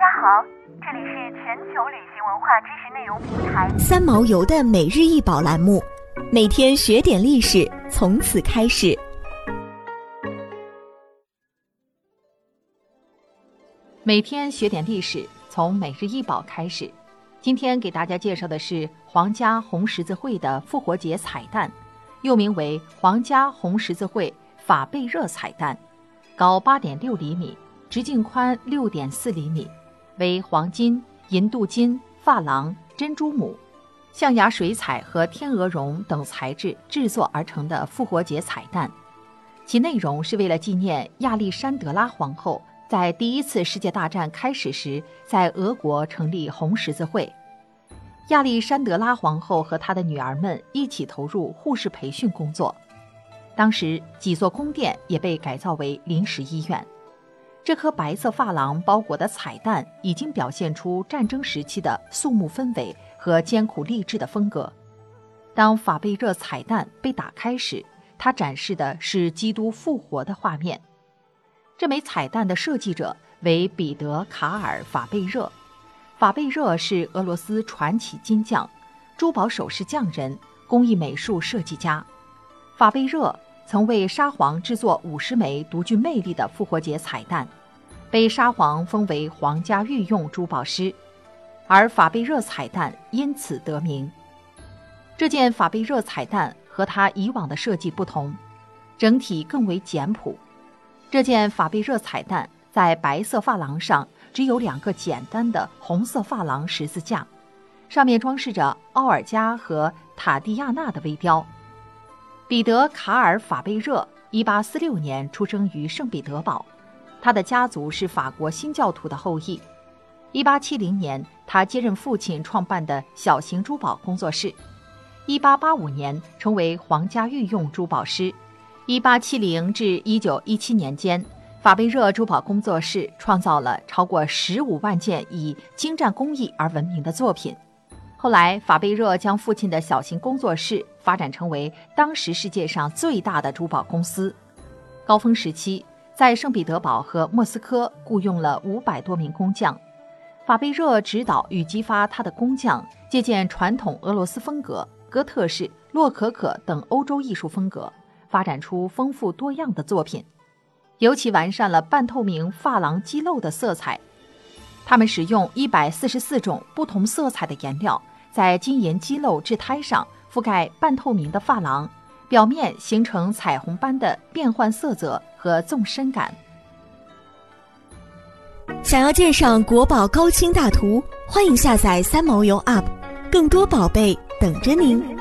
家好，这里是全球旅行文化知识内容平台三毛游的每日一宝栏目，每天学点历史，从此开始。每天学点历史，从每日一宝开始。今天给大家介绍的是皇家红十字会的复活节彩蛋，又名为皇家红十字会法贝热彩蛋，高八点六厘米，直径宽六点四厘米。为黄金、银镀金、珐琅、珍珠母、象牙水彩和天鹅绒等材质制作而成的复活节彩蛋，其内容是为了纪念亚历山德拉皇后在第一次世界大战开始时在俄国成立红十字会。亚历山德拉皇后和她的女儿们一起投入护士培训工作，当时几座宫殿也被改造为临时医院。这颗白色珐琅包裹的彩蛋已经表现出战争时期的肃穆氛围和艰苦励志的风格。当法贝热彩蛋被打开时，它展示的是基督复活的画面。这枚彩蛋的设计者为彼得·卡尔·法贝热。法贝热是俄罗斯传奇金匠、珠宝首饰匠人、工艺美术设计家。法贝热。曾为沙皇制作五十枚独具魅力的复活节彩蛋，被沙皇封为皇家御用珠宝师，而法贝热彩蛋因此得名。这件法贝热彩蛋和它以往的设计不同，整体更为简朴。这件法贝热彩蛋在白色发廊上只有两个简单的红色发廊十字架，上面装饰着奥尔加和塔蒂亚娜的微雕。彼得·卡尔·法贝热，1846年出生于圣彼得堡，他的家族是法国新教徒的后裔。1870年，他接任父亲创办的小型珠宝工作室。1885年，成为皇家御用珠宝师。1870至1917年间，法贝热珠宝工作室创造了超过15万件以精湛工艺而闻名的作品。后来，法贝热将父亲的小型工作室发展成为当时世界上最大的珠宝公司。高峰时期，在圣彼得堡和莫斯科雇佣了五百多名工匠。法贝热指导与激发他的工匠借鉴传统俄罗斯风格、哥特式、洛可可等欧洲艺术风格，发展出丰富多样的作品，尤其完善了半透明珐琅基漏的色彩。他们使用一百四十四种不同色彩的颜料。在金银基漏制胎上覆盖半透明的珐琅，表面形成彩虹般的变幻色泽和纵深感。想要鉴赏国宝高清大图，欢迎下载三毛游 App，更多宝贝等着您。